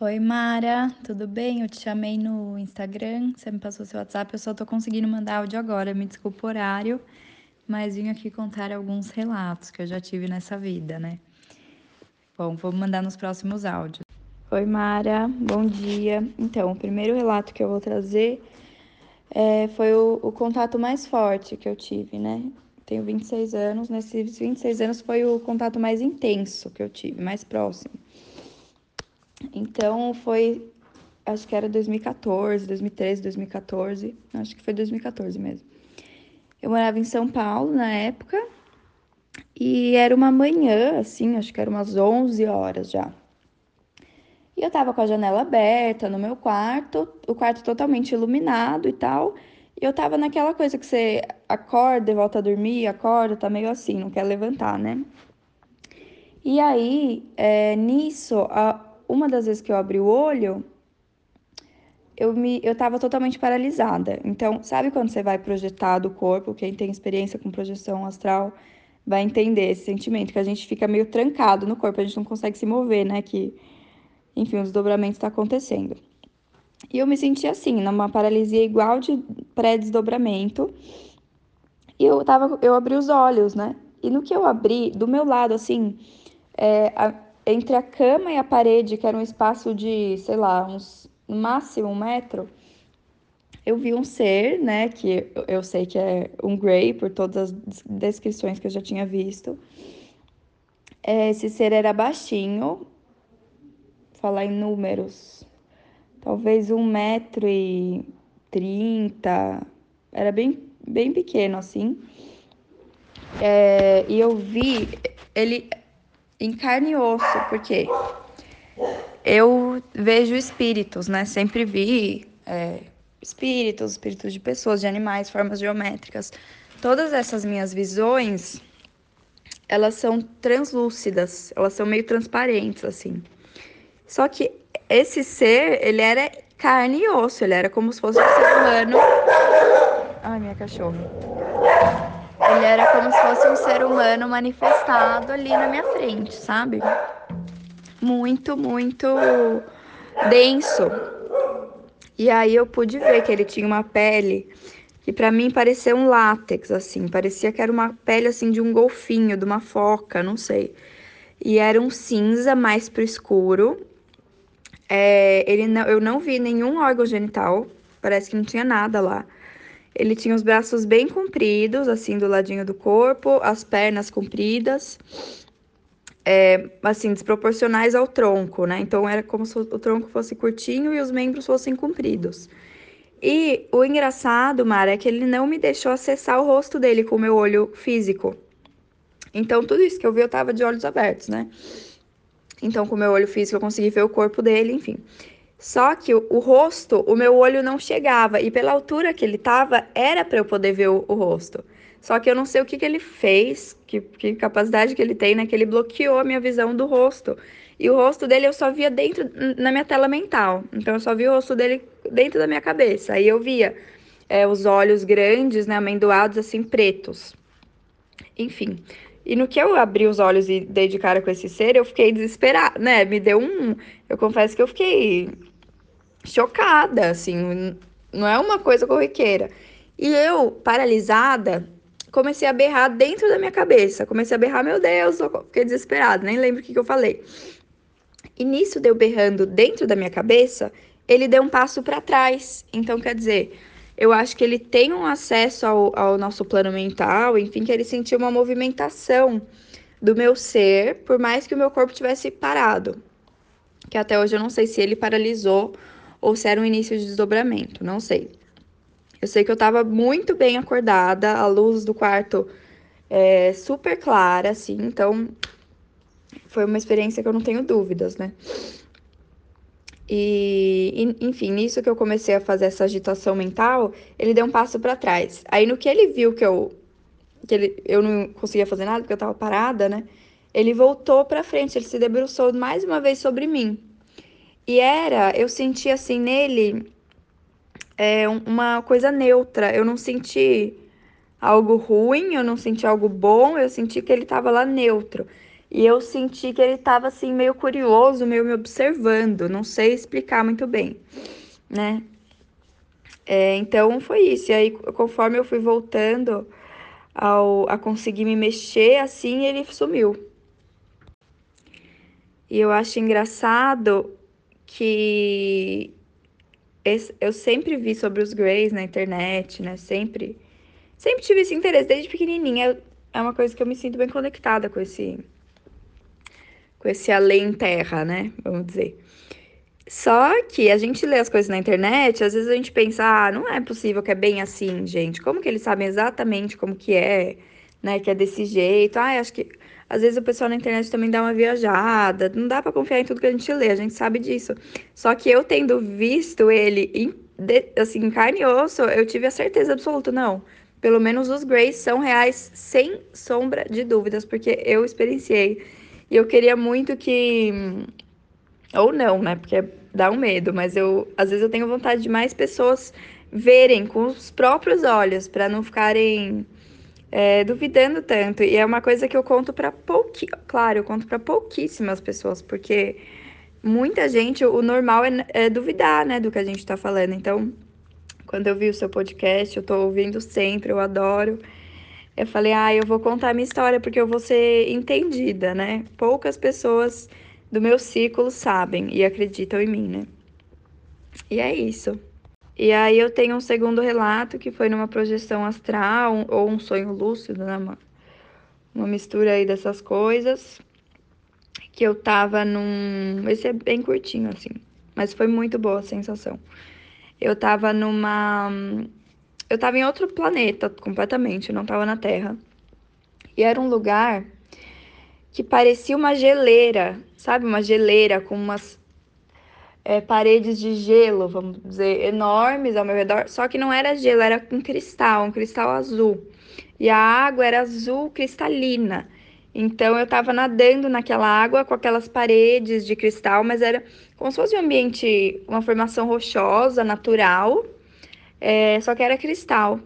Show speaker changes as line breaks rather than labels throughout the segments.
Oi, Mara, tudo bem? Eu te chamei no Instagram, você me passou seu WhatsApp, eu só tô conseguindo mandar áudio agora, me desculpa o horário, mas vim aqui contar alguns relatos que eu já tive nessa vida, né? Bom, vou mandar nos próximos áudios. Oi, Mara, bom dia. Então, o primeiro relato que eu vou trazer é, foi o, o contato mais forte que eu tive, né? Tenho 26 anos, nesses 26 anos foi o contato mais intenso que eu tive, mais próximo. Então foi, acho que era 2014, 2013, 2014, acho que foi 2014 mesmo. Eu morava em São Paulo na época e era uma manhã, assim, acho que era umas 11 horas já. E eu tava com a janela aberta no meu quarto, o quarto totalmente iluminado e tal. E eu tava naquela coisa que você acorda e volta a dormir, acorda, tá meio assim, não quer levantar, né? E aí, é, nisso, a, uma das vezes que eu abri o olho, eu me eu tava totalmente paralisada. Então, sabe quando você vai projetar do corpo, quem tem experiência com projeção astral vai entender esse sentimento que a gente fica meio trancado no corpo, a gente não consegue se mover, né, que enfim, o desdobramento está acontecendo. E eu me senti assim, numa paralisia igual de pré-desdobramento. E eu tava, eu abri os olhos, né? E no que eu abri, do meu lado, assim, é, entre a cama e a parede, que era um espaço de, sei lá, uns no máximo um metro, eu vi um ser, né, que eu sei que é um Grey, por todas as descrições que eu já tinha visto. É, esse ser era baixinho, falar em números, talvez um metro e trinta, era bem, bem pequeno assim. É, e eu vi, ele em carne e osso, porque eu vejo espíritos, né? Sempre vi é, espíritos, espíritos de pessoas, de animais, formas geométricas. Todas essas minhas visões, elas são translúcidas, elas são meio transparentes, assim. Só que esse ser, ele era carne e osso, ele era como se fosse um ser humano. Ai, minha cachorra. Ele era como se fosse um ser humano manifestado ali na minha frente, sabe? Muito, muito denso. E aí eu pude ver que ele tinha uma pele que para mim parecia um látex, assim, parecia que era uma pele assim de um golfinho, de uma foca, não sei. E era um cinza mais pro escuro. É, ele não, eu não vi nenhum órgão genital, parece que não tinha nada lá. Ele tinha os braços bem compridos, assim, do ladinho do corpo, as pernas compridas, é, assim, desproporcionais ao tronco, né? Então era como se o tronco fosse curtinho e os membros fossem compridos. E o engraçado, Mara, é que ele não me deixou acessar o rosto dele com o meu olho físico. Então, tudo isso que eu vi, eu tava de olhos abertos, né? Então, com o meu olho físico, eu consegui ver o corpo dele, enfim. Só que o, o, rosto, o meu olho não chegava e pela altura que ele tava, era para eu poder ver o, o, rosto. Só que eu não sei o que, que ele fez, que, que capacidade que ele tem, né? Que ele bloqueou a minha visão do rosto. E o rosto dele eu só via dentro, na minha tela mental. Então eu só via o rosto dele dentro da minha cabeça. Aí eu via é, os olhos grandes, né? Amendoados, assim, pretos. Enfim. E no que eu abri os olhos e dei de cara com esse ser, eu fiquei desesperada, né? Me deu um. Eu confesso que eu fiquei chocada, assim, não é uma coisa corriqueira. E eu, paralisada, comecei a berrar dentro da minha cabeça. Comecei a berrar, meu Deus, fiquei desesperada, nem lembro o que, que eu falei. E nisso deu berrando dentro da minha cabeça, ele deu um passo para trás. Então, quer dizer, eu acho que ele tem um acesso ao, ao nosso plano mental, enfim, que ele sentiu uma movimentação do meu ser, por mais que o meu corpo tivesse parado. Que até hoje eu não sei se ele paralisou ou se era um início de desdobramento, não sei. Eu sei que eu estava muito bem acordada, a luz do quarto é super clara, assim, então foi uma experiência que eu não tenho dúvidas, né? E, enfim, nisso que eu comecei a fazer essa agitação mental, ele deu um passo para trás. Aí no que ele viu que eu que ele, eu não conseguia fazer nada porque eu estava parada, né? Ele voltou para frente, ele se debruçou mais uma vez sobre mim. E era, eu senti assim nele é, uma coisa neutra. Eu não senti algo ruim, eu não senti algo bom, eu senti que ele estava lá neutro. E eu senti que ele estava assim meio curioso, meio me observando, não sei explicar muito bem, né? É, então foi isso. E aí, conforme eu fui voltando ao, a conseguir me mexer, assim, ele sumiu. E eu acho engraçado que eu sempre vi sobre os Greys na internet, né? Sempre, sempre tive esse interesse desde pequenininha. É uma coisa que eu me sinto bem conectada com esse, com esse além terra, né? Vamos dizer. Só que a gente lê as coisas na internet, às vezes a gente pensa, ah, não é possível que é bem assim, gente. Como que eles sabem exatamente como que é, né? Que é desse jeito. Ah, acho que às vezes o pessoal na internet também dá uma viajada. Não dá para confiar em tudo que a gente lê, a gente sabe disso. Só que eu tendo visto ele em, assim, em carne e osso, eu tive a certeza absoluta, não. Pelo menos os Greys são reais, sem sombra de dúvidas, porque eu experienciei. E eu queria muito que. Ou não, né? Porque dá um medo, mas eu às vezes eu tenho vontade de mais pessoas verem com os próprios olhos, para não ficarem é, duvidando tanto. E é uma coisa que eu conto para pouquíssimas, claro, eu conto para pouquíssimas pessoas, porque muita gente, o normal é, é, duvidar, né, do que a gente tá falando. Então, quando eu vi o seu podcast, eu tô ouvindo sempre, eu adoro. Eu falei, ah, eu vou contar minha história porque eu vou ser entendida, né? Poucas pessoas do meu ciclo sabem e acreditam em mim, né? E é isso. E aí eu tenho um segundo relato que foi numa projeção astral um, ou um sonho lúcido, né? Uma, uma mistura aí dessas coisas. Que eu tava num. Esse é bem curtinho, assim. Mas foi muito boa a sensação. Eu tava numa. Eu tava em outro planeta completamente, não tava na Terra. E era um lugar que parecia uma geleira, sabe? Uma geleira com umas é, paredes de gelo, vamos dizer, enormes ao meu redor, só que não era gelo, era um cristal, um cristal azul. E a água era azul cristalina. Então eu estava nadando naquela água com aquelas paredes de cristal, mas era como se fosse um ambiente, uma formação rochosa, natural, é, só que era cristal.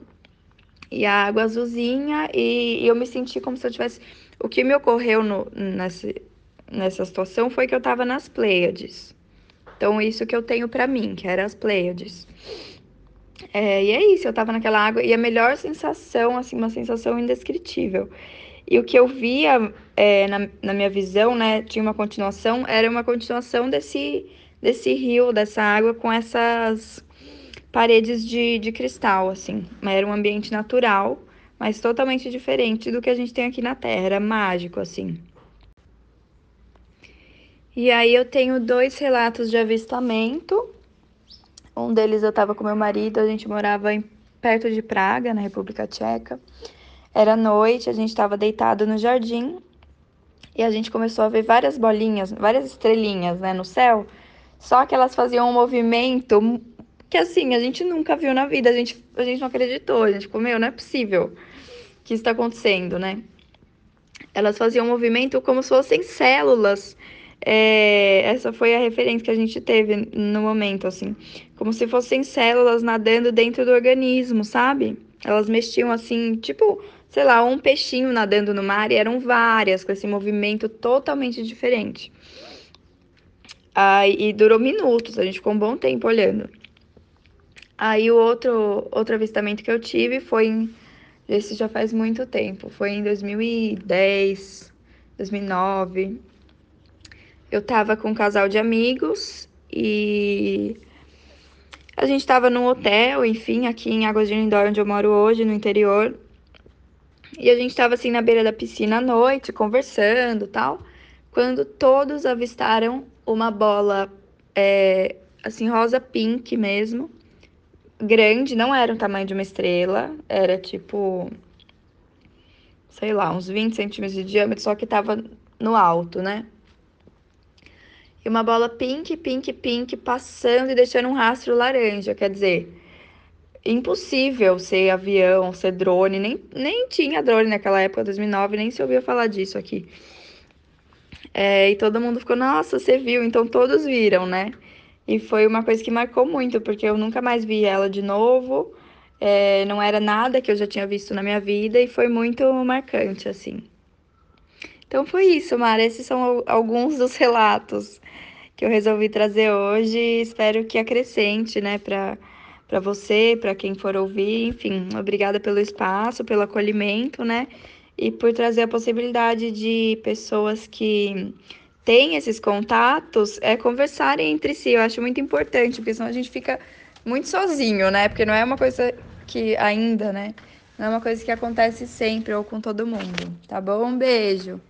E a água azulzinha, e, e, eu me senti como se eu tivesse. O que me ocorreu no, nessa, nessa situação foi que eu estava nas Pleiades. Então, isso que eu tenho para mim, que era as Pleiades. É, e é isso, eu tava naquela água e a melhor sensação, assim, uma sensação indescritível. E o que eu via é, na, na minha visão, né, tinha uma continuação, era uma continuação desse, desse rio, dessa água com essas paredes de, de cristal, assim. Era um ambiente natural, mas totalmente diferente do que a gente tem aqui na Terra, era mágico, assim. E aí eu tenho dois relatos de avistamento. Um deles eu estava com meu marido, a gente morava em, perto de Praga, na República Tcheca. Era noite, a gente estava deitado no jardim e a gente começou a ver várias bolinhas, várias estrelinhas, né, no céu. Só que elas faziam um movimento que assim, a gente nunca viu na vida, a gente, a gente não acreditou, a gente ficou, meu, não é possível que isso está acontecendo, né? Elas faziam um movimento como se fossem células é, essa foi a referência que a gente teve no momento, assim. Como se fossem células nadando dentro do organismo, sabe? Elas mexiam assim, tipo, sei lá, um peixinho nadando no mar e eram várias, com esse movimento totalmente diferente. Aí, durou minutos, a gente ficou um bom tempo olhando. Aí o outro, outro avistamento que eu tive foi em. Esse já faz muito tempo, foi em 2010, 2009 eu tava com um casal de amigos e a gente tava num hotel, enfim, aqui em Águas de Lindóia, onde eu moro hoje, no interior. E a gente tava assim na beira da piscina à noite, conversando tal, quando todos avistaram uma bola, é, assim, rosa pink mesmo, grande, não era o tamanho de uma estrela, era tipo, sei lá, uns 20 centímetros de diâmetro, só que tava no alto, né? e uma bola pink, pink, pink passando e deixando um rastro laranja. Quer dizer, impossível ser avião, ser drone, nem, nem tinha drone naquela época, 2009, nem se ouvia falar disso aqui. É, e todo mundo ficou, nossa, você viu? Então todos viram, né? E foi uma coisa que marcou muito, porque eu nunca mais vi ela de novo. É, não era nada que eu já tinha visto na minha vida e foi muito marcante, assim. Então foi isso, Mara. Esses são alguns dos relatos que eu resolvi trazer hoje. Espero que acrescente, né, para para você, para quem for ouvir, enfim, obrigada pelo espaço, pelo acolhimento, né? E por trazer a possibilidade de pessoas que têm esses contatos é conversarem entre si. Eu acho muito importante, porque senão a gente fica muito sozinho, né? Porque não é uma coisa que ainda, né? Não é uma coisa que acontece sempre ou com todo mundo, tá bom? Um beijo.